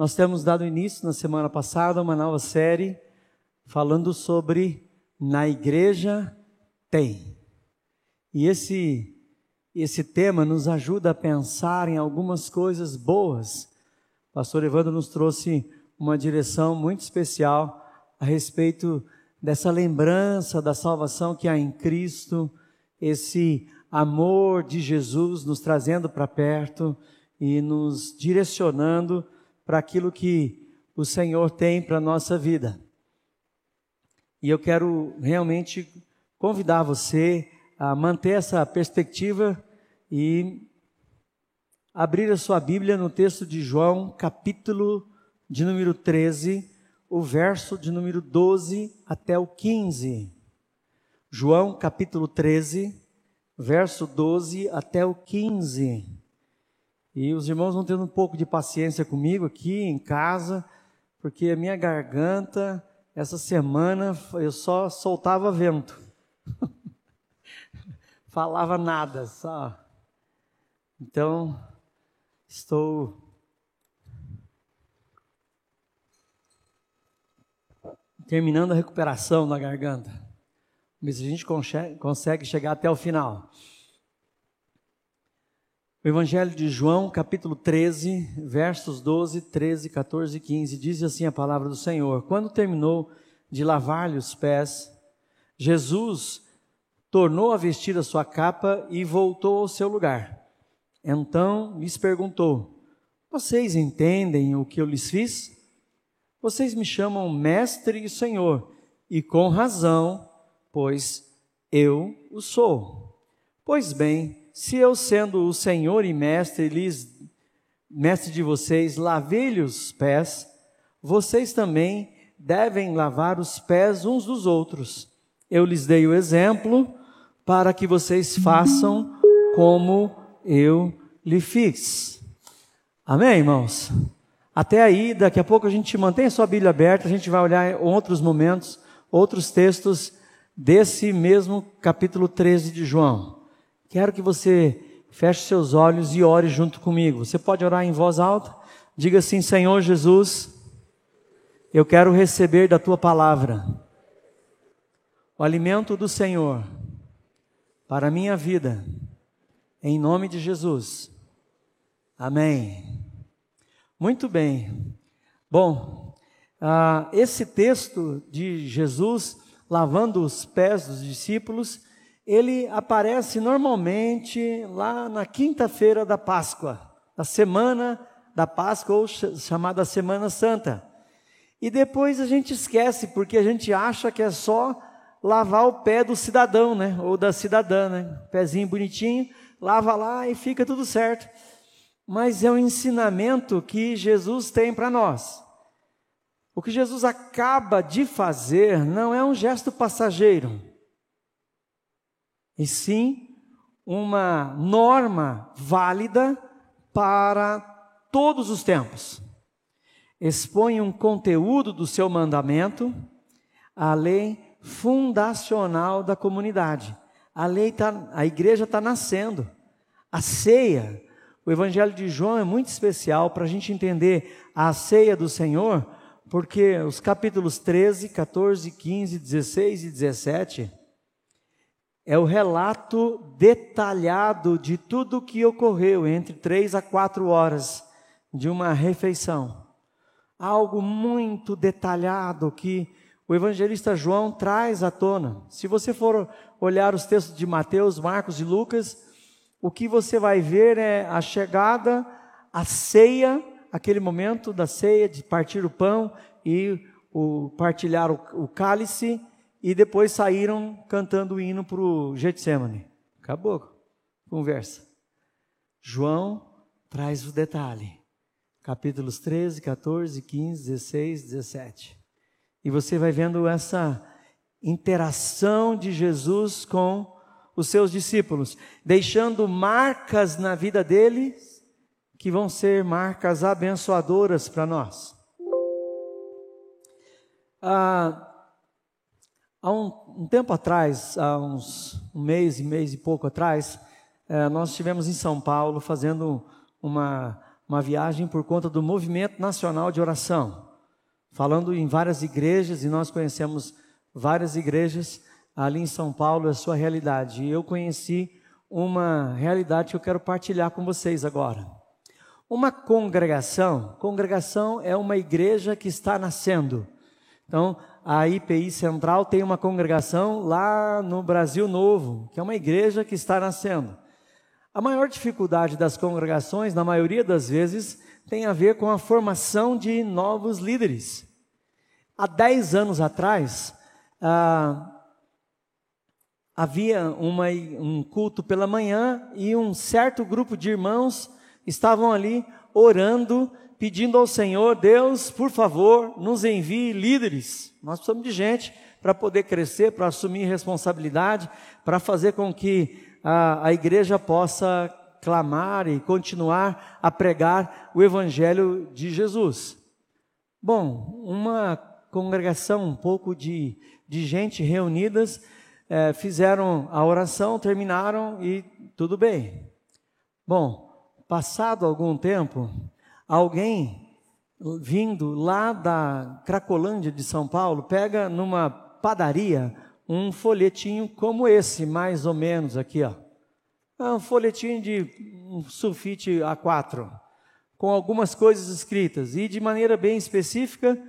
Nós temos dado início na semana passada a uma nova série falando sobre na igreja tem. E esse esse tema nos ajuda a pensar em algumas coisas boas. O pastor Evandro nos trouxe uma direção muito especial a respeito dessa lembrança da salvação que há em Cristo, esse amor de Jesus nos trazendo para perto e nos direcionando para aquilo que o Senhor tem para a nossa vida. E eu quero realmente convidar você a manter essa perspectiva e abrir a sua Bíblia no texto de João, capítulo de número 13, o verso de número 12 até o 15. João, capítulo 13, verso 12 até o 15. E os irmãos vão tendo um pouco de paciência comigo aqui em casa, porque a minha garganta, essa semana, eu só soltava vento. Falava nada, só. Então, estou terminando a recuperação da garganta. Se a gente consegue chegar até o final. O Evangelho de João, capítulo 13, versos 12, 13, 14 e 15, diz assim a palavra do Senhor: Quando terminou de lavar-lhe os pés, Jesus tornou a vestir a sua capa e voltou ao seu lugar. Então lhes perguntou: Vocês entendem o que eu lhes fiz? Vocês me chamam mestre e senhor, e com razão pois eu o sou. Pois bem, se eu sendo o Senhor e mestre lhes mestre de vocês, lavei-lhe os pés, vocês também devem lavar os pés uns dos outros. Eu lhes dei o exemplo para que vocês façam como eu lhe fiz. Amém, irmãos? Até aí, daqui a pouco a gente mantém a sua Bíblia aberta, a gente vai olhar outros momentos, outros textos desse mesmo capítulo 13 de João. Quero que você feche seus olhos e ore junto comigo. Você pode orar em voz alta? Diga assim: Senhor Jesus, eu quero receber da tua palavra o alimento do Senhor para a minha vida, em nome de Jesus. Amém. Muito bem. Bom, uh, esse texto de Jesus lavando os pés dos discípulos, ele aparece normalmente lá na quinta-feira da Páscoa, na semana da Páscoa, ou chamada Semana Santa. E depois a gente esquece, porque a gente acha que é só lavar o pé do cidadão, né? Ou da cidadã, né? Pezinho bonitinho, lava lá e fica tudo certo. Mas é um ensinamento que Jesus tem para nós. O que Jesus acaba de fazer não é um gesto passageiro, e sim uma norma válida para todos os tempos. Expõe um conteúdo do seu mandamento, a lei fundacional da comunidade. A lei tá, a igreja está nascendo. A ceia, o Evangelho de João é muito especial para a gente entender a ceia do Senhor porque os capítulos 13, 14, 15, 16 e 17 é o relato detalhado de tudo o que ocorreu entre três a quatro horas de uma refeição. Algo muito detalhado que o evangelista João traz à tona. Se você for olhar os textos de Mateus, Marcos e Lucas, o que você vai ver é a chegada, a ceia aquele momento da ceia, de partir o pão e o, partilhar o, o cálice, e depois saíram cantando o hino para o Getsemane. Acabou conversa. João traz o detalhe. Capítulos 13, 14, 15, 16, 17. E você vai vendo essa interação de Jesus com os seus discípulos, deixando marcas na vida deles que vão ser marcas abençoadoras para nós. Ah, há um, um, tempo atrás, há uns um mês, mês e pouco atrás, eh, nós estivemos em São Paulo fazendo uma, uma viagem por conta do Movimento Nacional de Oração, falando em várias igrejas, e nós conhecemos várias igrejas ali em São Paulo, a sua realidade. E eu conheci uma realidade que eu quero partilhar com vocês agora. Uma congregação, congregação é uma igreja que está nascendo. Então, a IPI Central tem uma congregação lá no Brasil Novo, que é uma igreja que está nascendo. A maior dificuldade das congregações, na maioria das vezes, tem a ver com a formação de novos líderes. Há dez anos atrás, ah, havia uma, um culto pela manhã e um certo grupo de irmãos estavam ali orando, pedindo ao Senhor, Deus, por favor, nos envie líderes. Nós precisamos de gente para poder crescer, para assumir responsabilidade, para fazer com que a, a igreja possa clamar e continuar a pregar o Evangelho de Jesus. Bom, uma congregação, um pouco de, de gente reunidas, é, fizeram a oração, terminaram e tudo bem. Bom, passado algum tempo, alguém vindo lá da Cracolândia de São Paulo pega numa padaria um folhetinho como esse, mais ou menos aqui, ó. É um folhetinho de um sulfite A4, com algumas coisas escritas e de maneira bem específica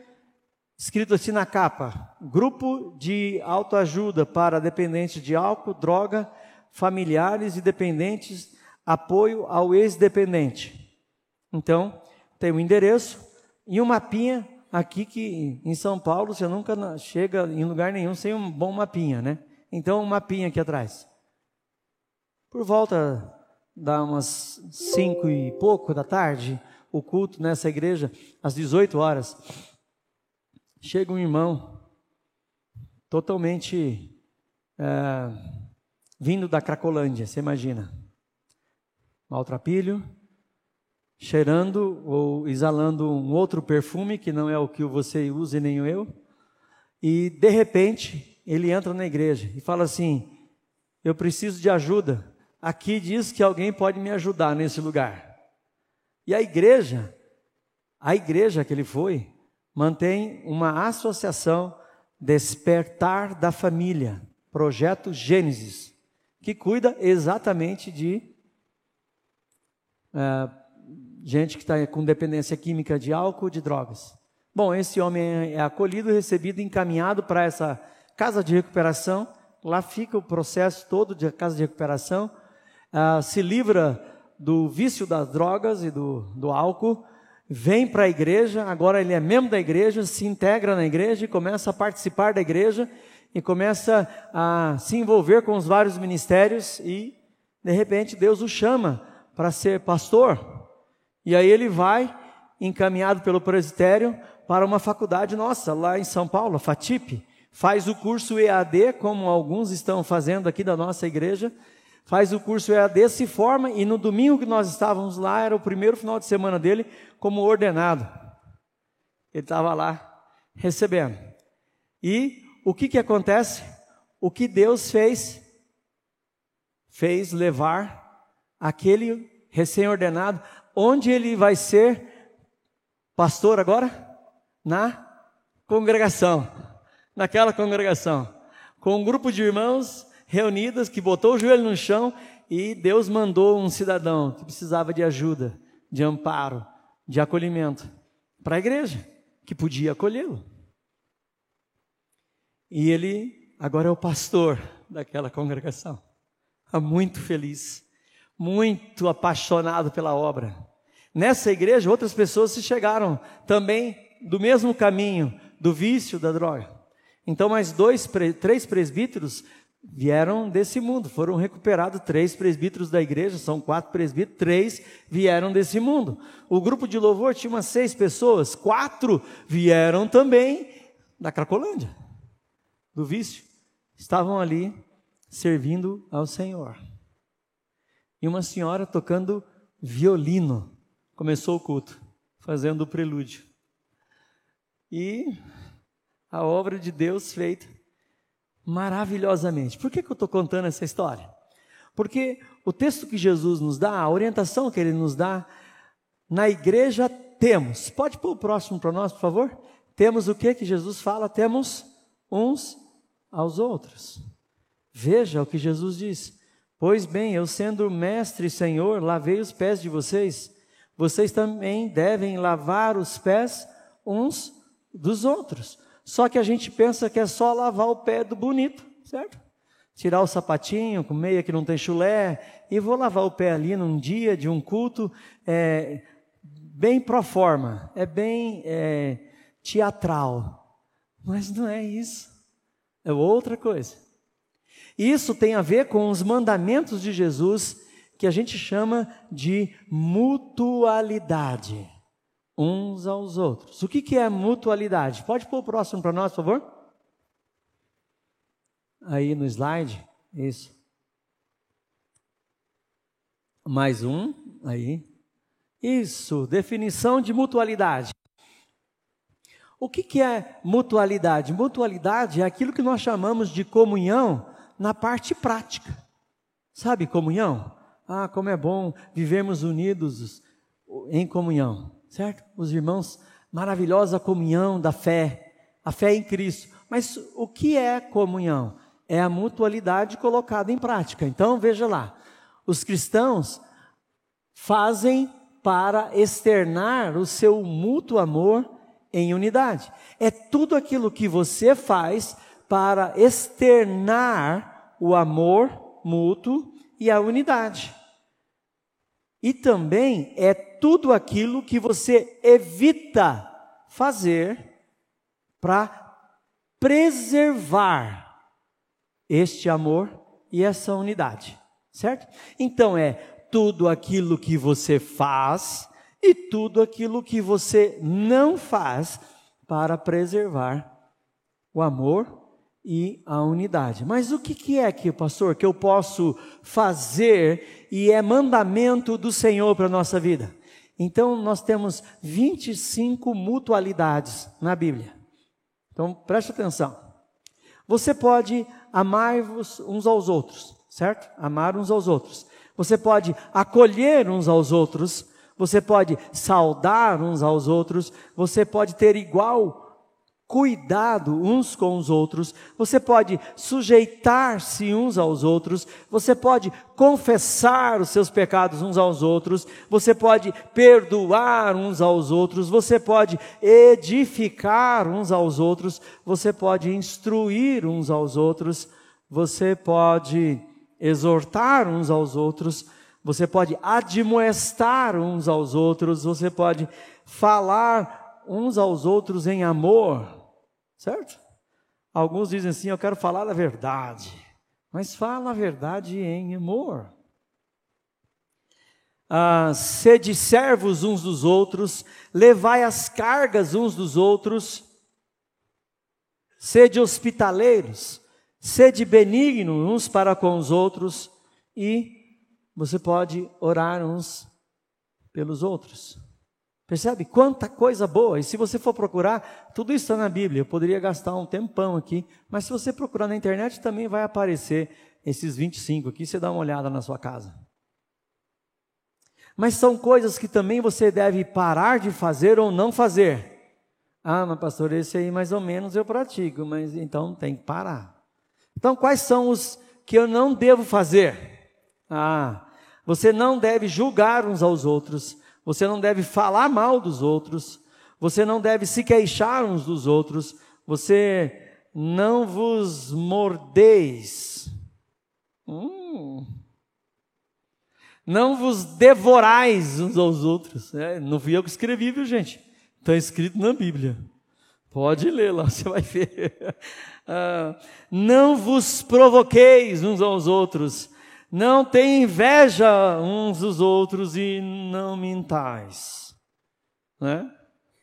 escrito assim na capa: Grupo de autoajuda para dependentes de álcool, droga, familiares e dependentes, apoio ao ex-dependente. Então, tem o um endereço e um mapinha aqui que em São Paulo você nunca chega em lugar nenhum sem um bom mapinha, né? Então, um mapinha aqui atrás. Por volta da umas cinco e pouco da tarde, o culto nessa igreja, às 18 horas. Chega um irmão, totalmente é, vindo da Cracolândia, você imagina. Maltrapilho, cheirando ou exalando um outro perfume que não é o que você usa e nem eu. E de repente, ele entra na igreja e fala assim: Eu preciso de ajuda. Aqui diz que alguém pode me ajudar nesse lugar. E a igreja, a igreja que ele foi, mantém uma associação Despertar da Família, projeto Gênesis, que cuida exatamente de é, gente que está com dependência química de álcool, de drogas. Bom, esse homem é acolhido, recebido, encaminhado para essa casa de recuperação. Lá fica o processo todo de casa de recuperação. Uh, se livra do vício das drogas e do, do álcool vem para a igreja, agora ele é membro da igreja, se integra na igreja e começa a participar da igreja e começa a se envolver com os vários ministérios e de repente Deus o chama para ser pastor. E aí ele vai encaminhado pelo presbitério para uma faculdade nossa lá em São Paulo, FATIP, faz o curso EAD, como alguns estão fazendo aqui da nossa igreja, faz o curso EAD, se forma e no domingo que nós estávamos lá, era o primeiro final de semana dele como ordenado. Ele estava lá recebendo. E o que que acontece? O que Deus fez? Fez levar aquele recém-ordenado, onde ele vai ser pastor agora? Na congregação, naquela congregação, com um grupo de irmãos reunidas, que botou o joelho no chão e Deus mandou um cidadão que precisava de ajuda, de amparo, de acolhimento para a igreja, que podia acolhê-lo. E ele agora é o pastor daquela congregação. Está muito feliz, muito apaixonado pela obra. Nessa igreja, outras pessoas se chegaram também do mesmo caminho, do vício da droga. Então, mais dois, três presbíteros vieram desse mundo, foram recuperados três presbíteros da igreja, são quatro presbíteros, três vieram desse mundo. O grupo de louvor tinha umas seis pessoas, quatro vieram também da Cracolândia, do vício. Estavam ali servindo ao Senhor. E uma senhora tocando violino, começou o culto, fazendo o prelúdio. E a obra de Deus feita maravilhosamente. Por que, que eu estou contando essa história? Porque o texto que Jesus nos dá, a orientação que ele nos dá, na igreja temos. Pode pôr o próximo para nós, por favor? Temos o que que Jesus fala? Temos uns aos outros. Veja o que Jesus diz. Pois bem, eu sendo mestre e senhor, lavei os pés de vocês. Vocês também devem lavar os pés uns dos outros. Só que a gente pensa que é só lavar o pé do bonito, certo? Tirar o sapatinho com meia que não tem chulé e vou lavar o pé ali num dia de um culto é, bem pro forma, é bem é, teatral. Mas não é isso. É outra coisa. Isso tem a ver com os mandamentos de Jesus que a gente chama de mutualidade uns aos outros. O que, que é mutualidade? Pode pôr o próximo para nós, por favor? Aí no slide, isso. Mais um, aí. Isso, definição de mutualidade. O que, que é mutualidade? Mutualidade é aquilo que nós chamamos de comunhão na parte prática. Sabe comunhão? Ah, como é bom vivermos unidos em comunhão, certo? Os irmãos, maravilhosa comunhão da fé, a fé em Cristo. Mas o que é comunhão? É a mutualidade colocada em prática. Então, veja lá, os cristãos fazem para externar o seu mútuo amor em unidade. É tudo aquilo que você faz para externar o amor mútuo e a unidade. E também é tudo aquilo que você evita fazer para preservar este amor e essa unidade, certo? Então é tudo aquilo que você faz e tudo aquilo que você não faz para preservar o amor e a unidade. Mas o que, é que, pastor, que eu posso fazer e é mandamento do Senhor para a nossa vida? Então, nós temos 25 mutualidades na Bíblia. Então, preste atenção. Você pode amar-vos uns aos outros, certo? Amar uns aos outros. Você pode acolher uns aos outros, você pode saudar uns aos outros, você pode ter igual cuidado uns com os outros, você pode sujeitar-se uns aos outros, você pode confessar os seus pecados uns aos outros, você pode perdoar uns aos outros, você pode edificar uns aos outros, você pode instruir uns aos outros, você pode exortar uns aos outros, você pode admoestar uns aos outros, você pode falar uns aos outros em amor Certo? Alguns dizem assim: Eu quero falar a verdade. Mas fala a verdade em amor. Ah, sede servos uns dos outros, levai as cargas uns dos outros, sede hospitaleiros, sede benigno uns para com os outros, e você pode orar uns pelos outros. Percebe quanta coisa boa? E se você for procurar, tudo isso está na Bíblia. Eu poderia gastar um tempão aqui, mas se você procurar na internet também vai aparecer esses 25 aqui, você dá uma olhada na sua casa. Mas são coisas que também você deve parar de fazer ou não fazer. Ah, mas pastor, esse aí mais ou menos eu pratico, mas então tem que parar. Então, quais são os que eu não devo fazer? Ah, você não deve julgar uns aos outros você não deve falar mal dos outros, você não deve se queixar uns dos outros, você não vos mordeis. Hum. Não vos devorais uns aos outros. É, não fui eu que escrevi, viu, gente? Está escrito na Bíblia. Pode ler lá, você vai ver. Ah, não vos provoqueis uns aos outros, não tenham inveja uns dos outros e não mintais, né?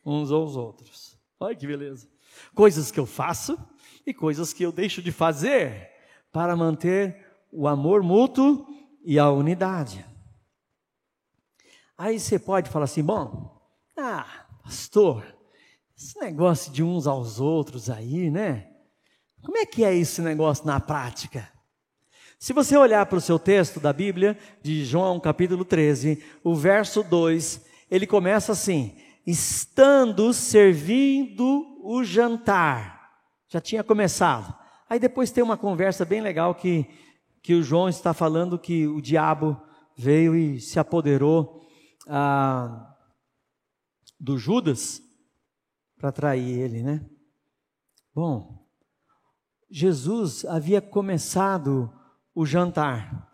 Uns aos outros. Olha que beleza. Coisas que eu faço e coisas que eu deixo de fazer para manter o amor mútuo e a unidade. Aí você pode falar assim: bom, ah, pastor, esse negócio de uns aos outros aí, né? Como é que é esse negócio na prática? Se você olhar para o seu texto da Bíblia, de João capítulo 13, o verso 2, ele começa assim: estando servindo o jantar. Já tinha começado. Aí depois tem uma conversa bem legal que, que o João está falando que o diabo veio e se apoderou ah, do Judas para trair ele, né? Bom, Jesus havia começado o jantar.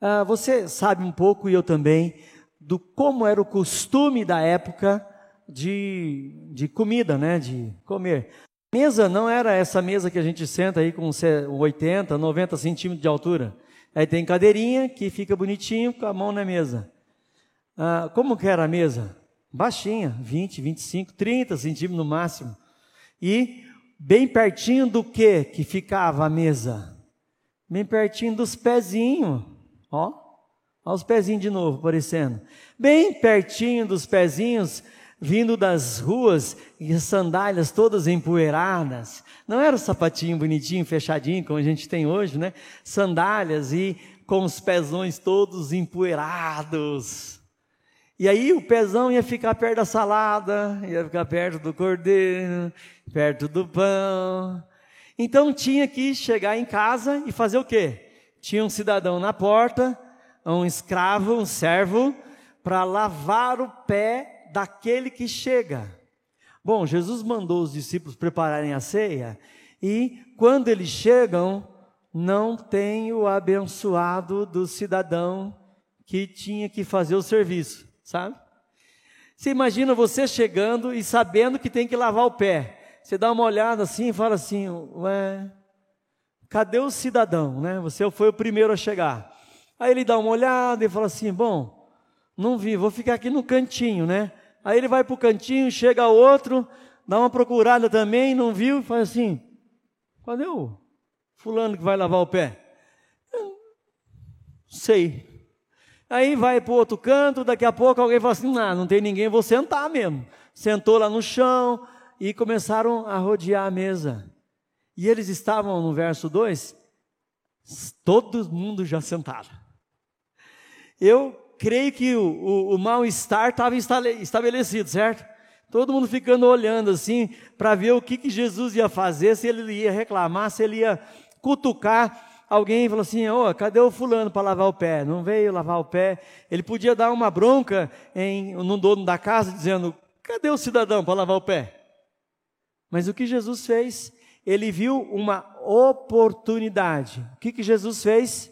Ah, você sabe um pouco, e eu também, do como era o costume da época de, de comida, né? De comer. A mesa não era essa mesa que a gente senta aí com 80, 90 centímetros de altura. Aí tem cadeirinha que fica bonitinho com a mão na mesa. Ah, como que era a mesa? Baixinha, 20, 25, 30 centímetros no máximo. E bem pertinho do que que ficava a mesa? Bem pertinho dos pezinhos, ó. Olha os pezinhos de novo aparecendo. Bem pertinho dos pezinhos, vindo das ruas e as sandálias todas empoeiradas. Não era o sapatinho bonitinho, fechadinho, como a gente tem hoje, né? Sandálias e com os pezões todos empoeirados. E aí o pezão ia ficar perto da salada, ia ficar perto do cordeiro, perto do pão. Então tinha que chegar em casa e fazer o quê? Tinha um cidadão na porta, um escravo, um servo, para lavar o pé daquele que chega. Bom, Jesus mandou os discípulos prepararem a ceia e quando eles chegam, não tem o abençoado do cidadão que tinha que fazer o serviço sabe? Você imagina você chegando e sabendo que tem que lavar o pé. Você dá uma olhada assim e fala assim: Ué, cadê o cidadão? Né? Você foi o primeiro a chegar. Aí ele dá uma olhada e fala assim: Bom, não vi, vou ficar aqui no cantinho, né? Aí ele vai para o cantinho, chega outro, dá uma procurada também, não viu, e fala assim: Cadê o fulano que vai lavar o pé? Sei, Aí vai para o outro canto, daqui a pouco alguém fala assim: não, não tem ninguém, vou sentar mesmo. Sentou lá no chão e começaram a rodear a mesa. E eles estavam no verso 2, todo mundo já sentado. Eu creio que o, o, o mal-estar estava estabelecido, certo? Todo mundo ficando olhando assim para ver o que, que Jesus ia fazer, se ele ia reclamar, se ele ia cutucar alguém falou assim: oh, cadê o fulano para lavar o pé? Não veio lavar o pé. Ele podia dar uma bronca em, no dono da casa, dizendo: cadê o cidadão para lavar o pé? Mas o que Jesus fez? Ele viu uma oportunidade. O que, que Jesus fez?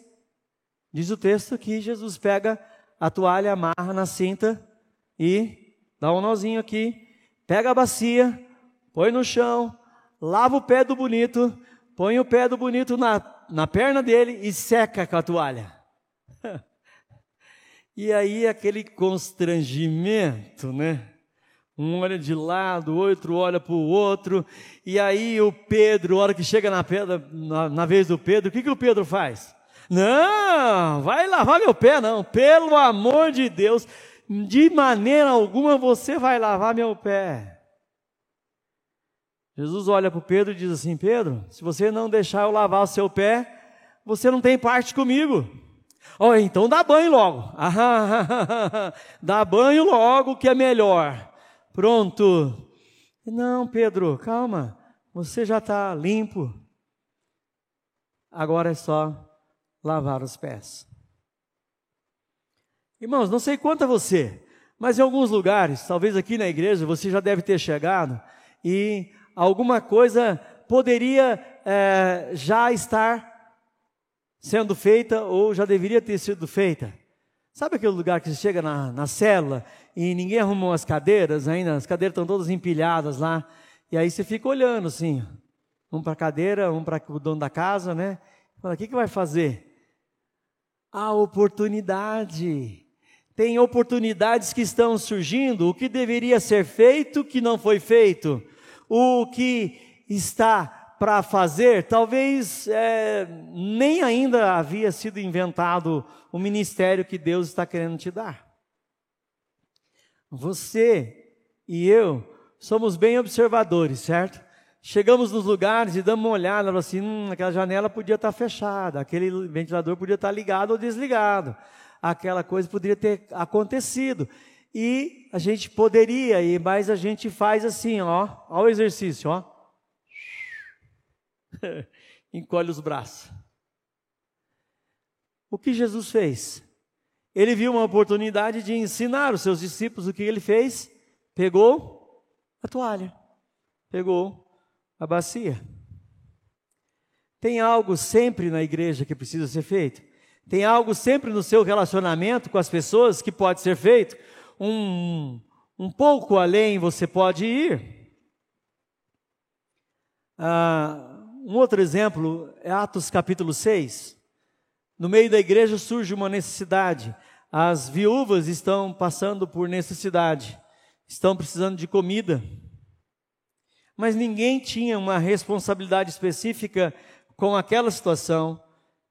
Diz o texto que Jesus pega a toalha, amarra na cinta e dá um nozinho aqui, pega a bacia, põe no chão, lava o pé do bonito, põe o pé do bonito na na perna dele e seca com a toalha. e aí aquele constrangimento, né? Um olha de lado, o outro olha para o outro, e aí o Pedro, a hora que chega na, pedra, na, na vez do Pedro, o que, que o Pedro faz? Não, vai lavar meu pé, não, pelo amor de Deus, de maneira alguma você vai lavar meu pé. Jesus olha para Pedro e diz assim: Pedro, se você não deixar eu lavar o seu pé, você não tem parte comigo. Oh, então dá banho logo. dá banho logo que é melhor. Pronto. Não, Pedro, calma. Você já está limpo. Agora é só lavar os pés. Irmãos, não sei quanto a você, mas em alguns lugares, talvez aqui na igreja, você já deve ter chegado e alguma coisa poderia é, já estar sendo feita ou já deveria ter sido feita. Sabe aquele lugar que você chega na, na célula e ninguém arrumou as cadeiras ainda, as cadeiras estão todas empilhadas lá, e aí você fica olhando assim, um para a cadeira, um para o dono da casa, né? Fala, o que, que vai fazer? A oportunidade. Tem oportunidades que estão surgindo, o que deveria ser feito que não foi feito o que está para fazer, talvez é, nem ainda havia sido inventado o ministério que Deus está querendo te dar. Você e eu somos bem observadores, certo? Chegamos nos lugares e damos uma olhada, assim, hum, aquela janela podia estar fechada, aquele ventilador podia estar ligado ou desligado, aquela coisa poderia ter acontecido. E a gente poderia ir, mas a gente faz assim, ó, ó o exercício, ó. Encolhe os braços. O que Jesus fez? Ele viu uma oportunidade de ensinar os seus discípulos o que ele fez? Pegou a toalha, pegou a bacia. Tem algo sempre na igreja que precisa ser feito? Tem algo sempre no seu relacionamento com as pessoas que pode ser feito? Um, um pouco além você pode ir. Ah, um outro exemplo é Atos capítulo 6. No meio da igreja surge uma necessidade. As viúvas estão passando por necessidade, estão precisando de comida. Mas ninguém tinha uma responsabilidade específica com aquela situação,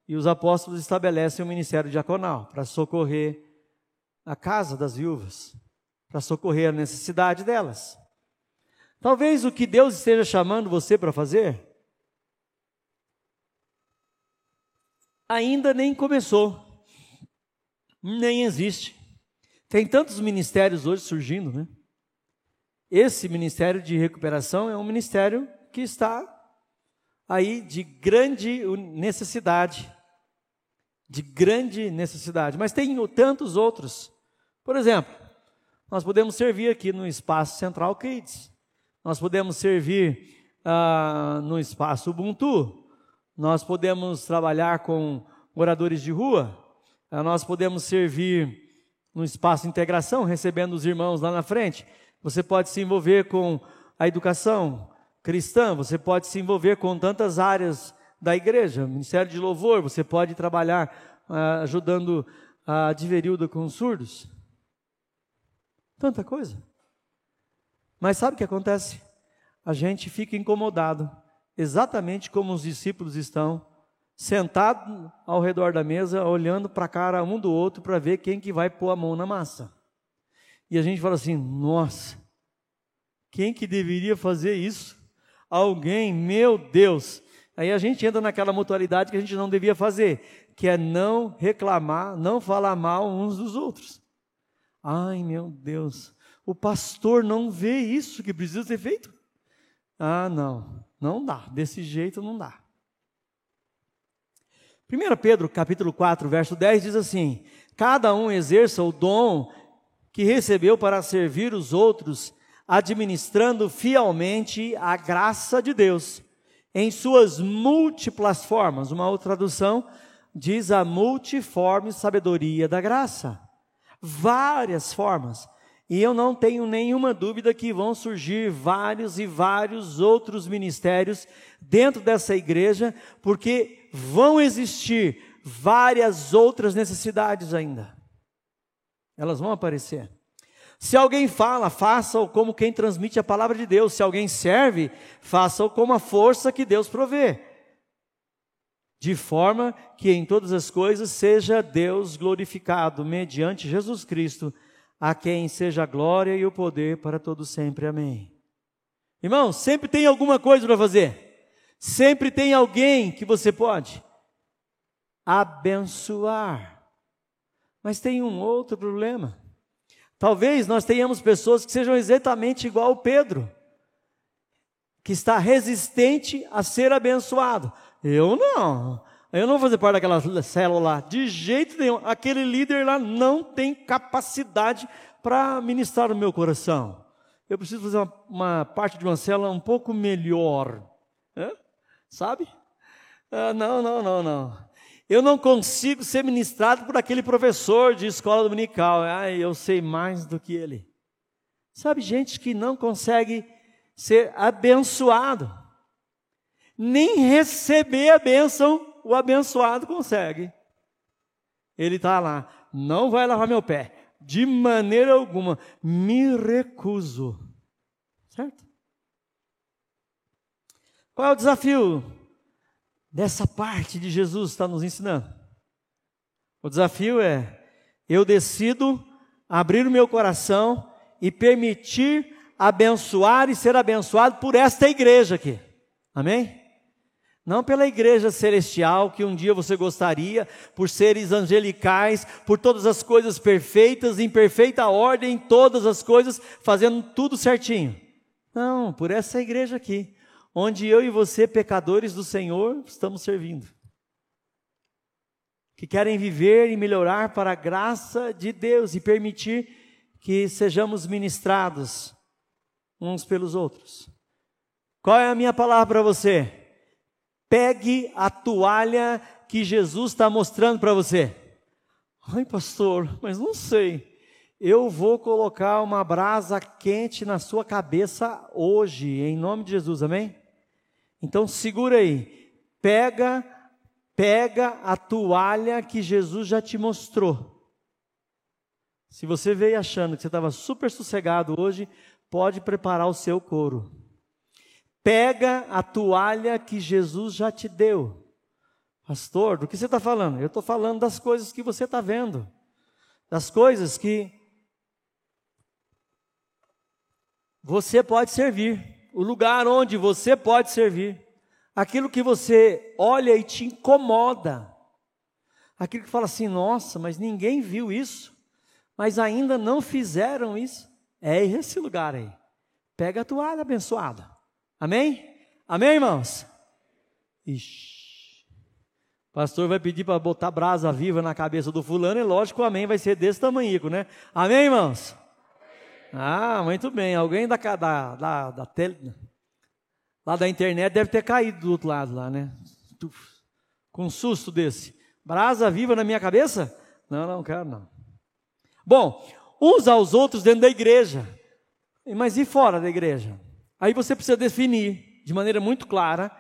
e os apóstolos estabelecem o ministério diaconal para socorrer a casa das viúvas, para socorrer a necessidade delas. Talvez o que Deus esteja chamando você para fazer ainda nem começou, nem existe. Tem tantos ministérios hoje surgindo, né? Esse ministério de recuperação é um ministério que está aí de grande necessidade. De grande necessidade. Mas tem tantos outros. Por exemplo, nós podemos servir aqui no Espaço Central Kids. Nós podemos servir ah, no Espaço Ubuntu nós podemos trabalhar com moradores de rua, ah, nós podemos servir no espaço de integração, recebendo os irmãos lá na frente. Você pode se envolver com a educação cristã, você pode se envolver com tantas áreas da igreja, Ministério de Louvor, você pode trabalhar ah, ajudando a Diverilda com surdos. Tanta coisa. Mas sabe o que acontece? A gente fica incomodado exatamente como os discípulos estão, sentados ao redor da mesa, olhando para a cara um do outro para ver quem que vai pôr a mão na massa. E a gente fala assim: nossa, quem que deveria fazer isso? Alguém, meu Deus. Aí a gente entra naquela mutualidade que a gente não devia fazer, que é não reclamar, não falar mal uns dos outros. Ai, meu Deus, o pastor não vê isso que precisa ser feito? Ah, não. Não dá, desse jeito não dá. 1 Pedro capítulo 4, verso 10 diz assim: Cada um exerça o dom que recebeu para servir os outros, administrando fielmente a graça de Deus em suas múltiplas formas. Uma outra tradução diz a multiforme sabedoria da graça. Várias formas. E eu não tenho nenhuma dúvida que vão surgir vários e vários outros ministérios dentro dessa igreja, porque vão existir várias outras necessidades ainda. Elas vão aparecer. Se alguém fala, faça-o como quem transmite a palavra de Deus. Se alguém serve, faça-o como a força que Deus provê. De forma que em todas as coisas seja Deus glorificado mediante Jesus Cristo a quem seja a glória e o poder para todo sempre. Amém. Irmão, sempre tem alguma coisa para fazer. Sempre tem alguém que você pode abençoar. Mas tem um outro problema. Talvez nós tenhamos pessoas que sejam exatamente igual ao Pedro, que está resistente a ser abençoado. Eu não. Eu não vou fazer parte daquela célula lá, de jeito nenhum. Aquele líder lá não tem capacidade para ministrar no meu coração. Eu preciso fazer uma, uma, parte de uma célula um pouco melhor. Sabe? Ah, não, não, não, não. Eu não consigo ser ministrado por aquele professor de escola dominical. Ah, eu sei mais do que ele. Sabe, gente que não consegue ser abençoado, nem receber a bênção o abençoado consegue. Ele está lá, não vai lavar meu pé, de maneira alguma, me recuso. Certo? Qual é o desafio dessa parte de Jesus está nos ensinando? O desafio é: eu decido abrir o meu coração e permitir abençoar e ser abençoado por esta igreja aqui. Amém? Não pela igreja celestial que um dia você gostaria, por seres angelicais, por todas as coisas perfeitas, em perfeita ordem, todas as coisas, fazendo tudo certinho. Não, por essa igreja aqui, onde eu e você, pecadores do Senhor, estamos servindo. Que querem viver e melhorar para a graça de Deus e permitir que sejamos ministrados uns pelos outros. Qual é a minha palavra para você? Pegue a toalha que Jesus está mostrando para você. Ai, pastor, mas não sei. Eu vou colocar uma brasa quente na sua cabeça hoje, em nome de Jesus, amém? Então segura aí. Pega, pega a toalha que Jesus já te mostrou. Se você veio achando que você estava super sossegado hoje, pode preparar o seu couro. Pega a toalha que Jesus já te deu. Pastor, do que você está falando? Eu estou falando das coisas que você está vendo, das coisas que você pode servir, o lugar onde você pode servir, aquilo que você olha e te incomoda, aquilo que fala assim: nossa, mas ninguém viu isso, mas ainda não fizeram isso. É esse lugar aí. Pega a toalha abençoada. Amém? Amém, irmãos? Ixi. O pastor vai pedir para botar brasa viva na cabeça do fulano, e lógico, o amém vai ser desse tamanho, né? Amém, irmãos? Ah, muito bem. Alguém da, da, da, da tele, lá da internet deve ter caído do outro lado lá, né? Com um susto desse. Brasa viva na minha cabeça? Não, não quero não. Bom, uns aos outros dentro da igreja. Mas e fora da igreja? Aí você precisa definir de maneira muito clara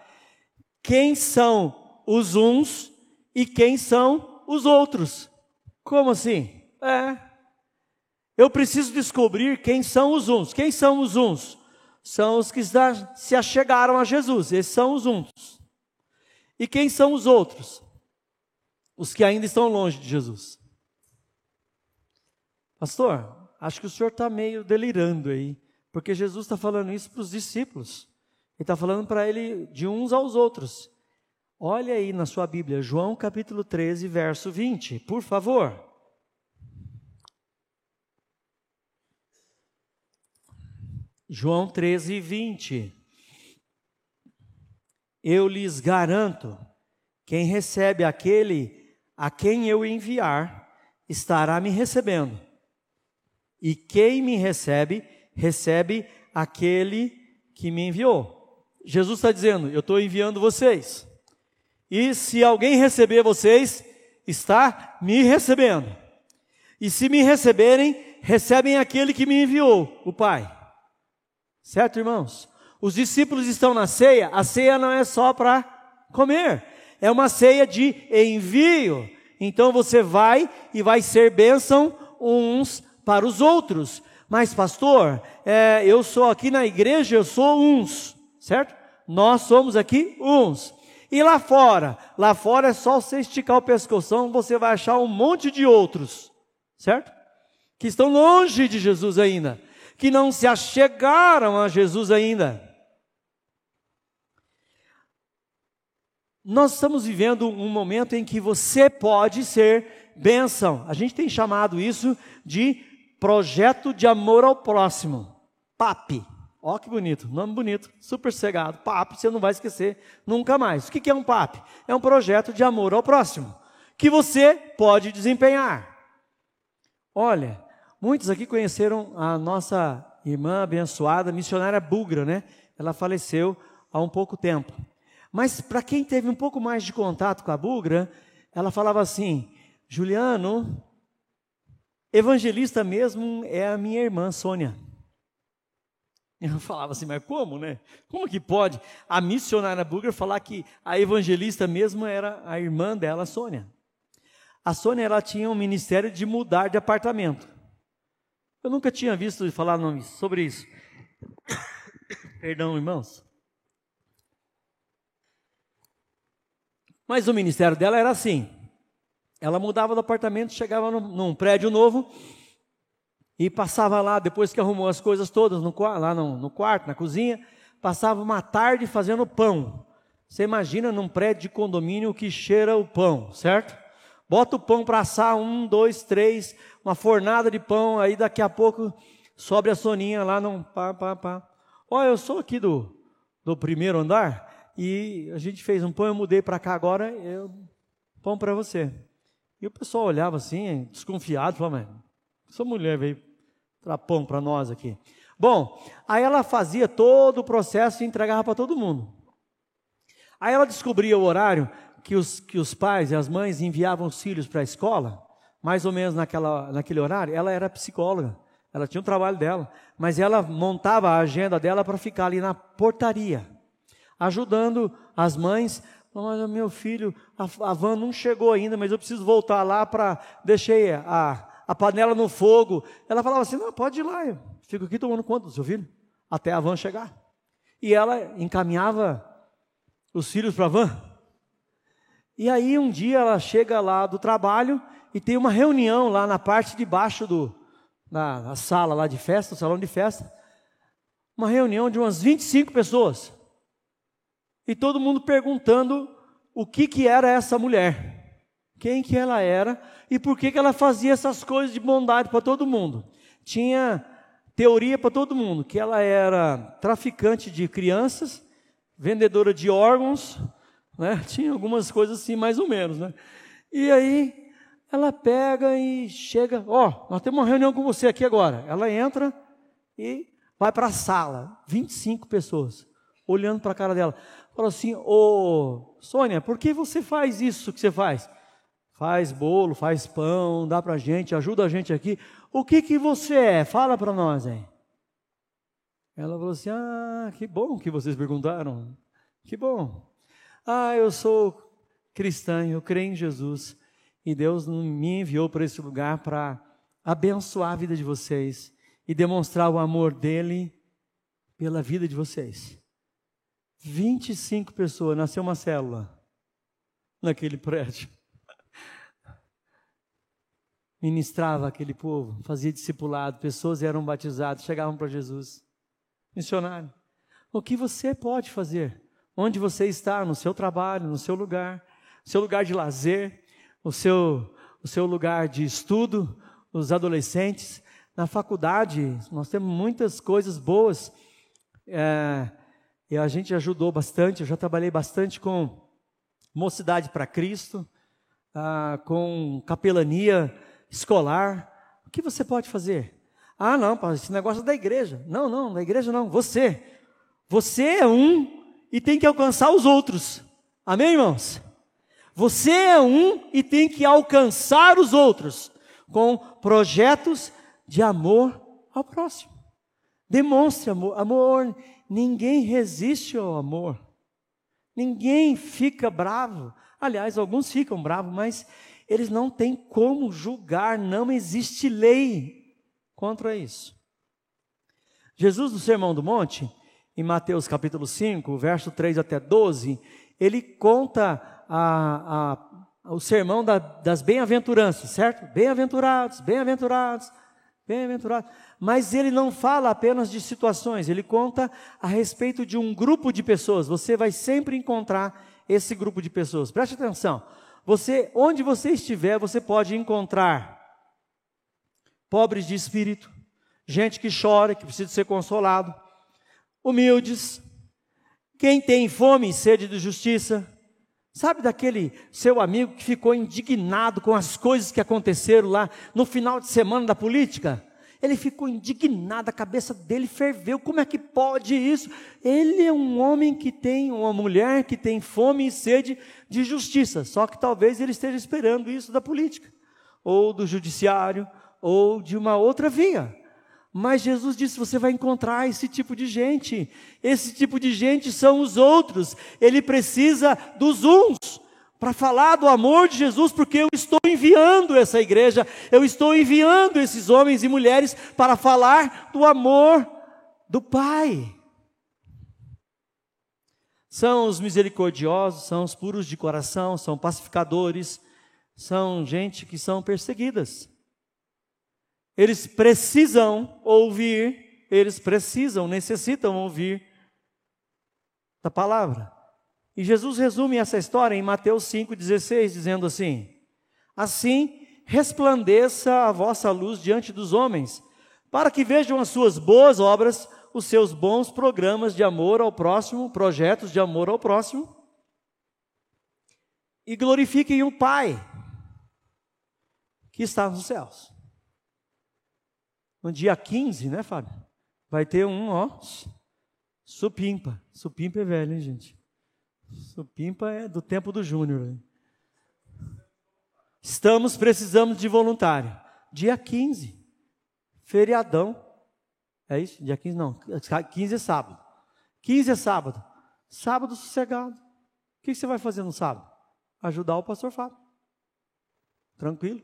quem são os uns e quem são os outros. Como assim? É. Eu preciso descobrir quem são os uns. Quem são os uns? São os que se achegaram a Jesus. Esses são os uns. E quem são os outros? Os que ainda estão longe de Jesus. Pastor, acho que o senhor está meio delirando aí, porque Jesus está falando isso para os discípulos. Ele está falando para ele de uns aos outros. Olha aí na sua Bíblia, João capítulo 13, verso 20, por favor. João 13, 20. Eu lhes garanto: quem recebe aquele a quem eu enviar, estará me recebendo. E quem me recebe, recebe aquele que me enviou. Jesus está dizendo: Eu estou enviando vocês. E se alguém receber vocês, está me recebendo. E se me receberem, recebem aquele que me enviou, o Pai. Certo, irmãos? Os discípulos estão na ceia, a ceia não é só para comer, é uma ceia de envio. Então você vai e vai ser bênção uns para os outros. Mas, pastor, é, eu sou aqui na igreja, eu sou uns, certo? Nós somos aqui uns. E lá fora? Lá fora é só você esticar o pescoção, você vai achar um monte de outros, certo? Que estão longe de Jesus ainda, que não se achegaram a Jesus ainda. Nós estamos vivendo um momento em que você pode ser bênção. A gente tem chamado isso de Projeto de Amor ao Próximo. PAP. Ó que bonito, nome bonito, super cegado. PAP, você não vai esquecer nunca mais. O que é um PAP? É um projeto de amor ao próximo, que você pode desempenhar. Olha, muitos aqui conheceram a nossa irmã abençoada, missionária Bugra, né? Ela faleceu há um pouco tempo. Mas para quem teve um pouco mais de contato com a Bugra, ela falava assim: Juliano, Evangelista mesmo é a minha irmã Sônia. Eu falava assim, mas como, né? Como que pode a missionária Burger falar que a evangelista mesmo era a irmã dela, Sônia? A Sônia, ela tinha um ministério de mudar de apartamento. Eu nunca tinha visto falar sobre isso. Perdão, irmãos. Mas o ministério dela era assim: ela mudava do apartamento, chegava num, num prédio novo e passava lá, depois que arrumou as coisas todas, no, lá no, no quarto, na cozinha, passava uma tarde fazendo pão. Você imagina num prédio de condomínio que cheira o pão, certo? Bota o pão para assar, um, dois, três, uma fornada de pão, aí daqui a pouco sobe a soninha lá, não, pá, pá, pá. Olha, eu sou aqui do, do primeiro andar e a gente fez um pão, eu mudei para cá agora, eu, pão para você. E o pessoal olhava assim, desconfiado, falava, mas essa mulher veio dar pão para nós aqui. Bom, aí ela fazia todo o processo e entregava para todo mundo. Aí ela descobria o horário que os, que os pais e as mães enviavam os filhos para a escola, mais ou menos naquela, naquele horário, ela era psicóloga, ela tinha o um trabalho dela, mas ela montava a agenda dela para ficar ali na portaria, ajudando as mães. Mas meu filho, a, van não chegou ainda, mas eu preciso voltar lá para deixei a, a panela no fogo. Ela falava assim: não, pode ir lá, eu fico aqui tomando conta do seu filho, até a van chegar. E ela encaminhava os filhos para a van. E aí um dia ela chega lá do trabalho e tem uma reunião lá na parte de baixo do, na, na sala lá de festa, salão de festa. Uma reunião de umas 25 pessoas. E todo mundo perguntando o que, que era essa mulher. Quem que ela era e por que, que ela fazia essas coisas de bondade para todo mundo. Tinha teoria para todo mundo, que ela era traficante de crianças, vendedora de órgãos, né? Tinha algumas coisas assim, mais ou menos, né? E aí ela pega e chega, ó, oh, nós temos uma reunião com você aqui agora. Ela entra e vai para a sala, 25 pessoas, olhando para a cara dela. Fala assim, ô oh, Sônia, por que você faz isso que você faz? Faz bolo, faz pão, dá para gente, ajuda a gente aqui. O que que você é? Fala para nós aí. Ela falou assim, ah, que bom que vocês perguntaram. Que bom. Ah, eu sou cristã, eu creio em Jesus e Deus me enviou para esse lugar para abençoar a vida de vocês e demonstrar o amor dele pela vida de vocês. 25 pessoas, nasceu uma célula naquele prédio. Ministrava aquele povo, fazia discipulado, pessoas eram batizadas, chegavam para Jesus. Missionário, o que você pode fazer? onde você está, no seu trabalho, no seu lugar, seu lugar de lazer, o seu, o seu lugar de estudo, os adolescentes. Na faculdade, nós temos muitas coisas boas. É, e a gente ajudou bastante. Eu já trabalhei bastante com Mocidade para Cristo, ah, com capelania escolar. O que você pode fazer? Ah, não, esse negócio é da igreja. Não, não, da igreja não. Você. Você é um e tem que alcançar os outros. Amém, irmãos? Você é um e tem que alcançar os outros com projetos de amor ao próximo. Demonstre amor. Amor, ninguém resiste ao amor. Ninguém fica bravo. Aliás, alguns ficam bravos, mas eles não têm como julgar, não existe lei contra isso. Jesus, no Sermão do Monte, em Mateus capítulo 5, verso 3 até 12, ele conta a, a, o sermão da, das bem-aventuranças, certo? Bem-aventurados, bem-aventurados, bem-aventurados. Mas ele não fala apenas de situações, ele conta a respeito de um grupo de pessoas. Você vai sempre encontrar esse grupo de pessoas. Preste atenção. Você, onde você estiver, você pode encontrar pobres de espírito, gente que chora, que precisa ser consolado, humildes, quem tem fome e sede de justiça. Sabe daquele seu amigo que ficou indignado com as coisas que aconteceram lá no final de semana da política? Ele ficou indignado, a cabeça dele ferveu. Como é que pode isso? Ele é um homem que tem, uma mulher que tem fome e sede de justiça. Só que talvez ele esteja esperando isso da política, ou do judiciário, ou de uma outra via. Mas Jesus disse: você vai encontrar esse tipo de gente. Esse tipo de gente são os outros. Ele precisa dos uns para falar do amor de Jesus, porque eu estou enviando essa igreja, eu estou enviando esses homens e mulheres para falar do amor do Pai. São os misericordiosos, são os puros de coração, são pacificadores, são gente que são perseguidas. Eles precisam ouvir, eles precisam, necessitam ouvir da palavra. E Jesus resume essa história em Mateus 5,16, dizendo assim: Assim resplandeça a vossa luz diante dos homens, para que vejam as suas boas obras, os seus bons programas de amor ao próximo, projetos de amor ao próximo, e glorifiquem o Pai que está nos céus. No dia 15, né, Fábio? Vai ter um, ó, supimpa. Supimpa é velho, hein, gente? Supimpa é do tempo do Júnior. Estamos, precisamos de voluntário. Dia 15, feriadão. É isso? Dia 15 não, 15 é sábado. 15 é sábado. Sábado sossegado. O que você vai fazer no sábado? Ajudar o pastor Fábio. Tranquilo?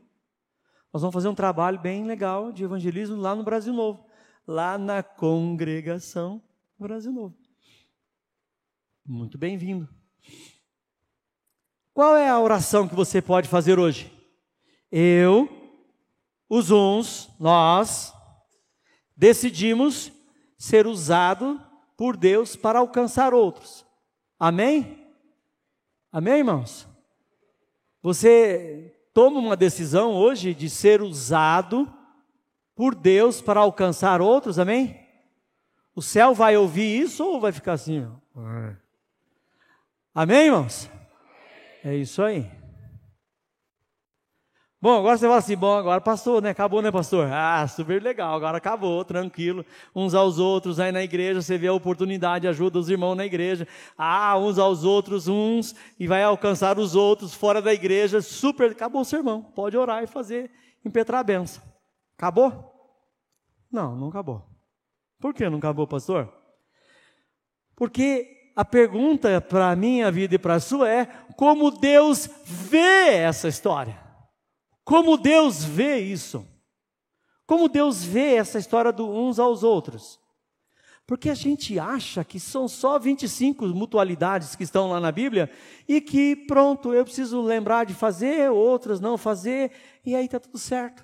Nós vamos fazer um trabalho bem legal de evangelismo lá no Brasil Novo. Lá na congregação Brasil Novo. Muito bem-vindo. Qual é a oração que você pode fazer hoje? Eu, os uns, nós, decidimos ser usado por Deus para alcançar outros. Amém? Amém, irmãos? Você toma uma decisão hoje de ser usado por Deus para alcançar outros, amém? O céu vai ouvir isso ou vai ficar assim? Amém, irmãos? É isso aí. Bom, agora você fala assim, bom, agora passou, né? Acabou, né, pastor? Ah, super legal, agora acabou, tranquilo. Uns aos outros, aí na igreja você vê a oportunidade, ajuda os irmãos na igreja. Ah, uns aos outros, uns, e vai alcançar os outros fora da igreja. Super, acabou o sermão. Pode orar e fazer, impetrar a benção. Acabou? Não, não acabou. Por que não acabou, pastor? Porque a pergunta para a minha vida e para a sua é: como Deus vê essa história? Como Deus vê isso? Como Deus vê essa história do uns aos outros? Porque a gente acha que são só 25 mutualidades que estão lá na Bíblia e que pronto, eu preciso lembrar de fazer, outras não fazer, e aí está tudo certo.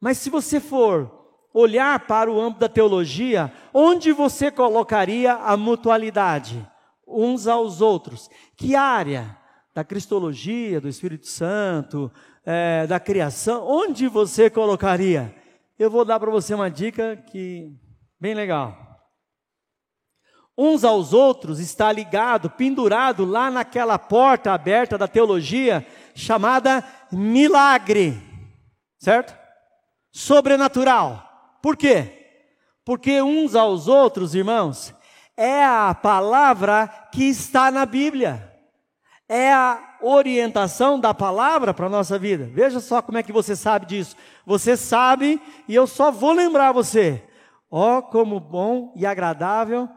Mas se você for olhar para o âmbito da teologia, onde você colocaria a mutualidade uns aos outros? Que área? Da cristologia, do Espírito Santo, é, da criação, onde você colocaria? Eu vou dar para você uma dica que bem legal. Uns aos outros está ligado, pendurado lá naquela porta aberta da teologia chamada milagre, certo? Sobrenatural. Por quê? Porque uns aos outros, irmãos, é a palavra que está na Bíblia. É a orientação da palavra para a nossa vida. Veja só como é que você sabe disso. Você sabe, e eu só vou lembrar você. Ó, oh, como bom e agradável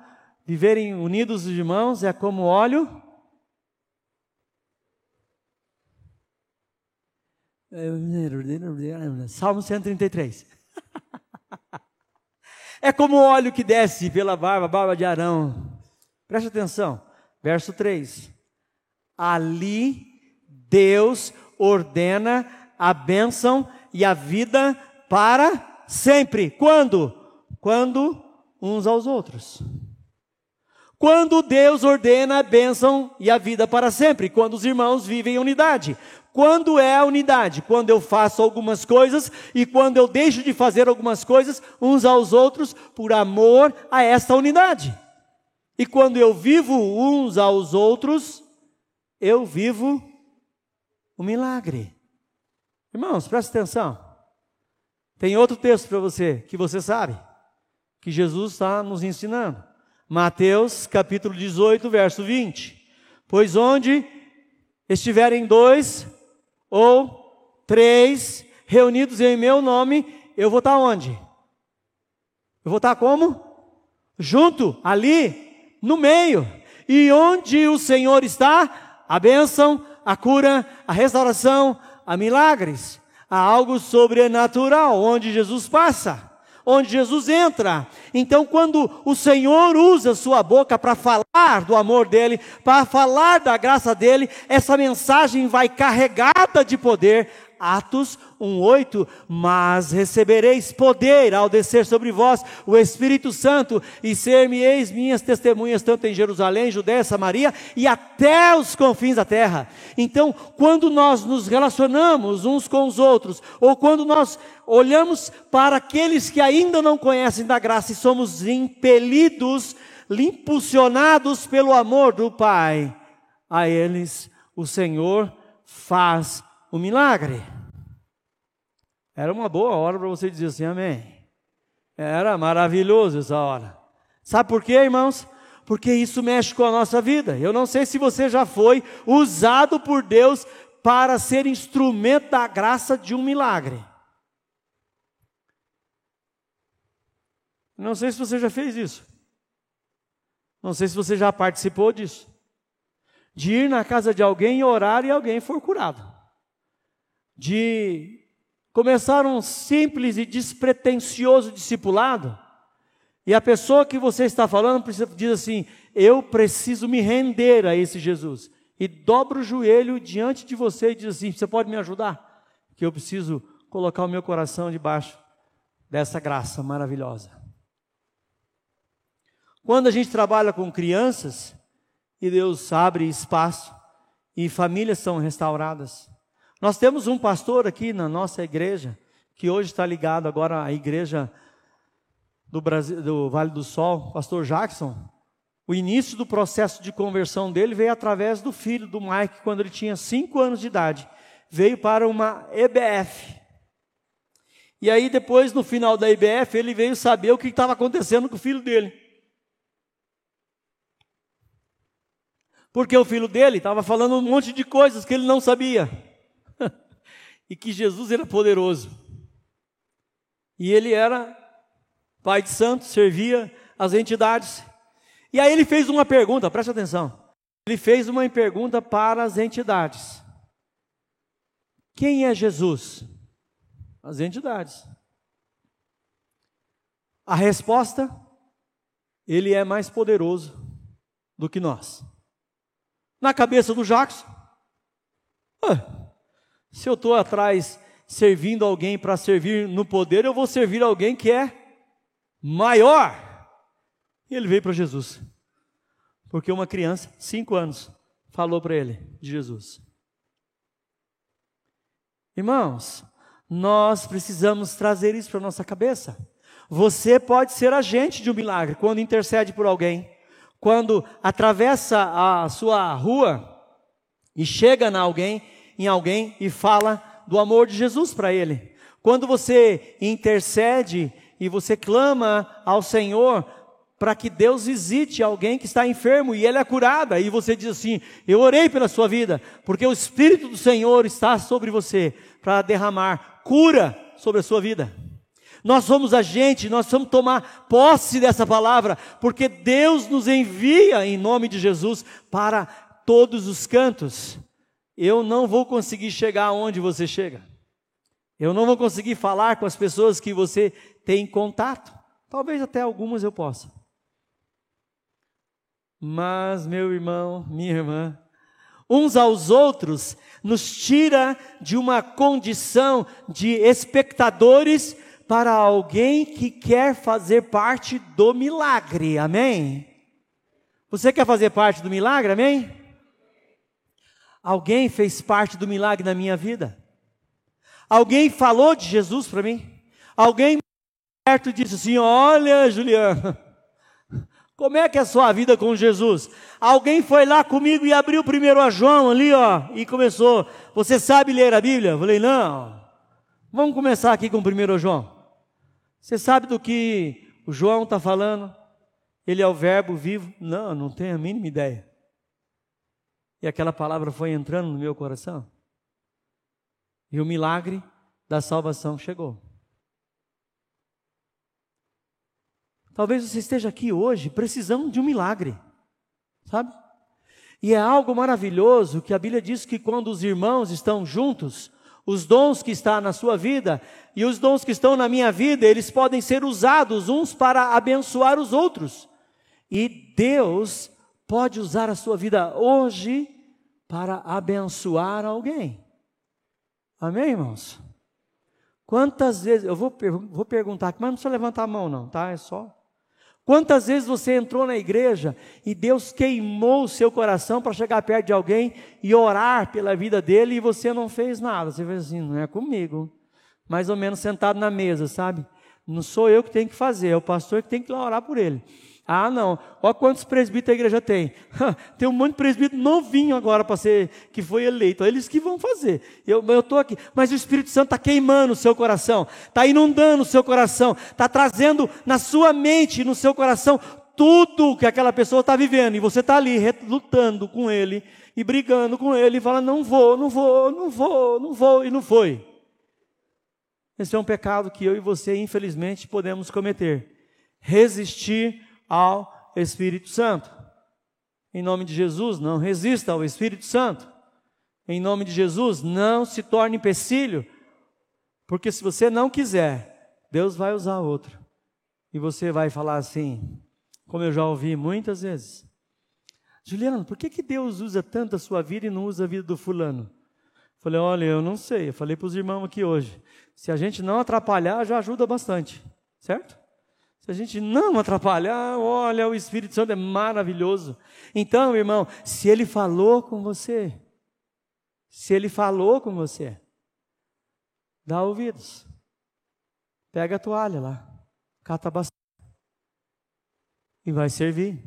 viverem unidos os irmãos, é como óleo. Salmo 133. É como óleo que desce pela barba, barba de Arão. Preste atenção, verso 3. Ali Deus ordena a bênção e a vida para sempre. Quando? Quando uns aos outros. Quando Deus ordena a bênção e a vida para sempre, quando os irmãos vivem em unidade. Quando é a unidade? Quando eu faço algumas coisas e quando eu deixo de fazer algumas coisas uns aos outros por amor a esta unidade. E quando eu vivo uns aos outros, eu vivo o milagre. Irmãos, presta atenção. Tem outro texto para você que você sabe, que Jesus está nos ensinando. Mateus capítulo 18, verso 20. Pois onde estiverem dois ou três reunidos em meu nome, eu vou estar onde? Eu vou estar como? Junto, ali, no meio. E onde o Senhor está, a bênção, a cura, a restauração, a milagres, há algo sobrenatural onde Jesus passa onde Jesus entra. Então, quando o Senhor usa sua boca para falar do amor dele, para falar da graça dele, essa mensagem vai carregada de poder Atos 1:8, mas recebereis poder ao descer sobre vós o Espírito Santo e ser-me-eis minhas testemunhas tanto em Jerusalém, Judéia, Samaria e até os confins da terra. Então, quando nós nos relacionamos uns com os outros, ou quando nós olhamos para aqueles que ainda não conhecem da graça e somos impelidos, impulsionados pelo amor do Pai, a eles o Senhor faz o milagre. Era uma boa hora para você dizer assim, amém. Era maravilhoso essa hora. Sabe por quê, irmãos? Porque isso mexe com a nossa vida. Eu não sei se você já foi usado por Deus para ser instrumento da graça de um milagre. Não sei se você já fez isso. Não sei se você já participou disso. De ir na casa de alguém e orar e alguém for curado de começar um simples e despretensioso discipulado, e a pessoa que você está falando diz assim: Eu preciso me render a esse Jesus. E dobra o joelho diante de você e diz assim: Você pode me ajudar? Que eu preciso colocar o meu coração debaixo dessa graça maravilhosa. Quando a gente trabalha com crianças, e Deus abre espaço, e famílias são restauradas, nós temos um pastor aqui na nossa igreja, que hoje está ligado agora à igreja do, Brasil, do Vale do Sol, pastor Jackson. O início do processo de conversão dele veio através do filho do Mike, quando ele tinha 5 anos de idade. Veio para uma EBF. E aí, depois, no final da EBF, ele veio saber o que estava acontecendo com o filho dele. Porque o filho dele estava falando um monte de coisas que ele não sabia e que Jesus era poderoso. E ele era pai de santos, servia as entidades. E aí ele fez uma pergunta, preste atenção. Ele fez uma pergunta para as entidades: Quem é Jesus? As entidades. A resposta: Ele é mais poderoso do que nós. Na cabeça do Jackson, ah, se eu estou atrás servindo alguém para servir no poder, eu vou servir alguém que é maior. E ele veio para Jesus. Porque uma criança, cinco anos, falou para ele de Jesus. Irmãos, nós precisamos trazer isso para nossa cabeça. Você pode ser agente de um milagre quando intercede por alguém, quando atravessa a sua rua e chega na alguém em alguém e fala do amor de Jesus para ele. Quando você intercede e você clama ao Senhor para que Deus visite alguém que está enfermo e ele é curada, e você diz assim: Eu orei pela sua vida, porque o Espírito do Senhor está sobre você para derramar cura sobre a sua vida. Nós somos agente, nós vamos tomar posse dessa palavra, porque Deus nos envia em nome de Jesus para todos os cantos eu não vou conseguir chegar onde você chega. Eu não vou conseguir falar com as pessoas que você tem contato. Talvez até algumas eu possa. Mas, meu irmão, minha irmã, uns aos outros nos tira de uma condição de espectadores para alguém que quer fazer parte do milagre. Amém? Você quer fazer parte do milagre? Amém? Alguém fez parte do milagre na minha vida. Alguém falou de Jesus para mim. Alguém perto disse assim: Olha, Juliana, como é que é a sua vida com Jesus? Alguém foi lá comigo e abriu primeiro a João ali, ó, e começou. Você sabe ler a Bíblia? Eu falei: Não. Vamos começar aqui com o primeiro João. Você sabe do que o João está falando? Ele é o Verbo vivo? Não, não tenho a mínima ideia. E aquela palavra foi entrando no meu coração. E o milagre da salvação chegou. Talvez você esteja aqui hoje precisando de um milagre, sabe? E é algo maravilhoso que a Bíblia diz que quando os irmãos estão juntos, os dons que estão na sua vida e os dons que estão na minha vida, eles podem ser usados uns para abençoar os outros. E Deus pode usar a sua vida hoje para abençoar alguém. Amém, irmãos? Quantas vezes, eu vou, vou perguntar aqui, mas não precisa levantar a mão, não, tá? É só. Quantas vezes você entrou na igreja e Deus queimou o seu coração para chegar perto de alguém e orar pela vida dele e você não fez nada? Você fez assim, não é comigo. Mais ou menos sentado na mesa, sabe? Não sou eu que tenho que fazer, é o pastor que tem que orar por ele. Ah, não. Olha quantos presbíteros a igreja tem. tem um monte de presbítero novinho agora para ser que foi eleito. Eles que vão fazer. Eu estou aqui. Mas o Espírito Santo está queimando o seu coração, está inundando o seu coração, está trazendo na sua mente, no seu coração, tudo que aquela pessoa está vivendo. E você está ali lutando com ele e brigando com ele e fala: não vou, não vou, não vou, não vou, e não foi. Esse é um pecado que eu e você, infelizmente, podemos cometer. Resistir ao Espírito Santo. Em nome de Jesus, não resista ao Espírito Santo. Em nome de Jesus, não se torne empecilho, porque se você não quiser, Deus vai usar outro. E você vai falar assim, como eu já ouvi muitas vezes: Juliano, por que, que Deus usa tanto a sua vida e não usa a vida do fulano? Falei, olha, eu não sei. Eu falei para os irmãos aqui hoje. Se a gente não atrapalhar, já ajuda bastante, certo? Se a gente não atrapalhar, olha, o Espírito Santo é maravilhoso. Então, irmão, se ele falou com você, se ele falou com você, dá ouvidos. Pega a toalha lá, cata bastante e vai servir.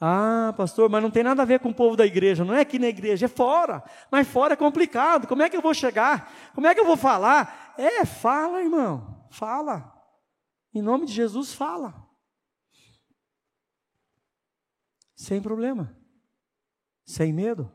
Ah, pastor, mas não tem nada a ver com o povo da igreja, não é aqui na igreja, é fora. Mas fora é complicado. Como é que eu vou chegar? Como é que eu vou falar? É, fala, irmão, fala. Em nome de Jesus, fala. Sem problema. Sem medo.